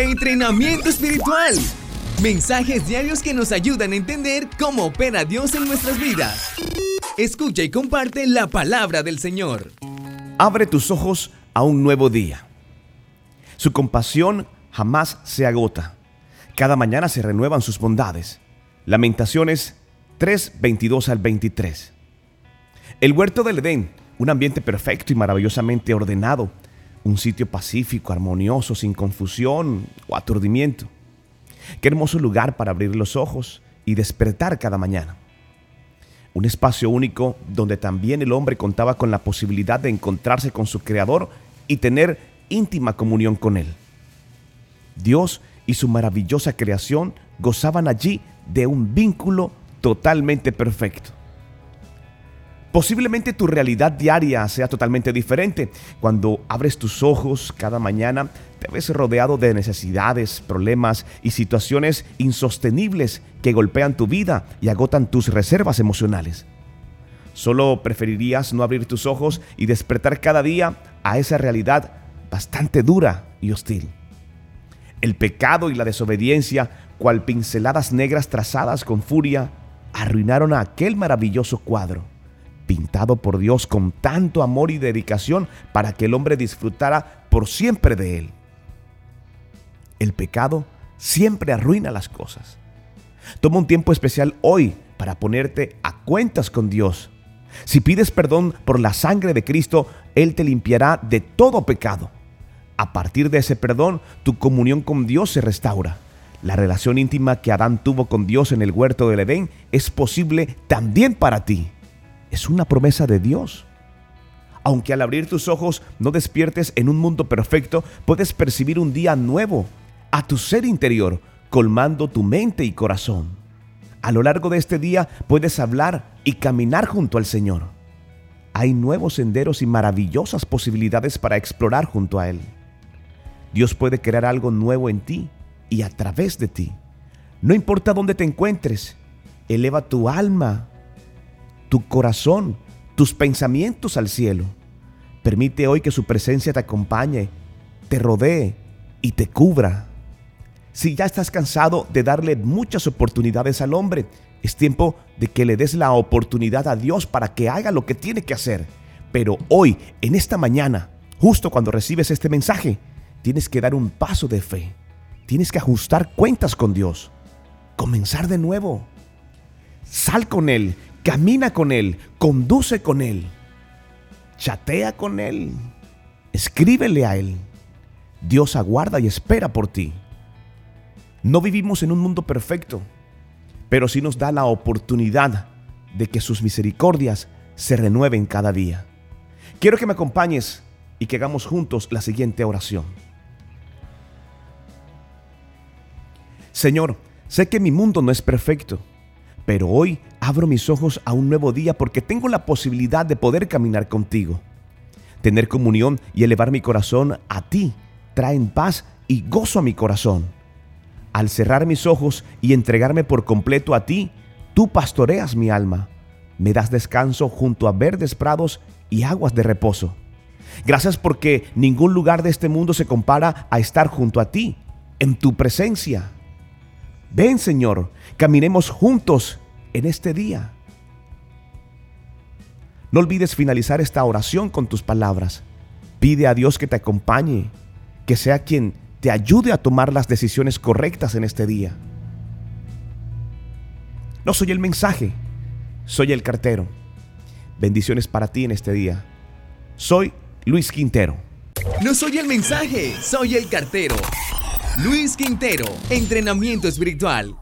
Entrenamiento espiritual. Mensajes diarios que nos ayudan a entender cómo opera Dios en nuestras vidas. Escucha y comparte la palabra del Señor. Abre tus ojos a un nuevo día. Su compasión jamás se agota. Cada mañana se renuevan sus bondades. Lamentaciones 3, 22 al 23. El huerto del Edén, un ambiente perfecto y maravillosamente ordenado, un sitio pacífico, armonioso, sin confusión o aturdimiento. Qué hermoso lugar para abrir los ojos y despertar cada mañana. Un espacio único donde también el hombre contaba con la posibilidad de encontrarse con su Creador y tener íntima comunión con Él. Dios y su maravillosa creación gozaban allí de un vínculo totalmente perfecto. Posiblemente tu realidad diaria sea totalmente diferente. Cuando abres tus ojos cada mañana, te ves rodeado de necesidades, problemas y situaciones insostenibles que golpean tu vida y agotan tus reservas emocionales. Solo preferirías no abrir tus ojos y despertar cada día a esa realidad bastante dura y hostil. El pecado y la desobediencia, cual pinceladas negras trazadas con furia, arruinaron a aquel maravilloso cuadro pintado por Dios con tanto amor y dedicación para que el hombre disfrutara por siempre de él. El pecado siempre arruina las cosas. Toma un tiempo especial hoy para ponerte a cuentas con Dios. Si pides perdón por la sangre de Cristo, Él te limpiará de todo pecado. A partir de ese perdón, tu comunión con Dios se restaura. La relación íntima que Adán tuvo con Dios en el huerto del Edén es posible también para ti es una promesa de Dios. Aunque al abrir tus ojos no despiertes en un mundo perfecto, puedes percibir un día nuevo a tu ser interior, colmando tu mente y corazón. A lo largo de este día puedes hablar y caminar junto al Señor. Hay nuevos senderos y maravillosas posibilidades para explorar junto a Él. Dios puede crear algo nuevo en ti y a través de ti. No importa dónde te encuentres, eleva tu alma tu corazón, tus pensamientos al cielo. Permite hoy que su presencia te acompañe, te rodee y te cubra. Si ya estás cansado de darle muchas oportunidades al hombre, es tiempo de que le des la oportunidad a Dios para que haga lo que tiene que hacer. Pero hoy, en esta mañana, justo cuando recibes este mensaje, tienes que dar un paso de fe. Tienes que ajustar cuentas con Dios. Comenzar de nuevo. Sal con Él Camina con Él, conduce con Él, chatea con Él, escríbele a Él. Dios aguarda y espera por ti. No vivimos en un mundo perfecto, pero sí nos da la oportunidad de que sus misericordias se renueven cada día. Quiero que me acompañes y que hagamos juntos la siguiente oración. Señor, sé que mi mundo no es perfecto pero hoy abro mis ojos a un nuevo día porque tengo la posibilidad de poder caminar contigo. Tener comunión y elevar mi corazón a ti traen paz y gozo a mi corazón. Al cerrar mis ojos y entregarme por completo a ti, tú pastoreas mi alma. Me das descanso junto a verdes prados y aguas de reposo. Gracias porque ningún lugar de este mundo se compara a estar junto a ti, en tu presencia. Ven Señor, caminemos juntos en este día. No olvides finalizar esta oración con tus palabras. Pide a Dios que te acompañe, que sea quien te ayude a tomar las decisiones correctas en este día. No soy el mensaje, soy el cartero. Bendiciones para ti en este día. Soy Luis Quintero. No soy el mensaje, soy el cartero. Luis Quintero, entrenamiento espiritual.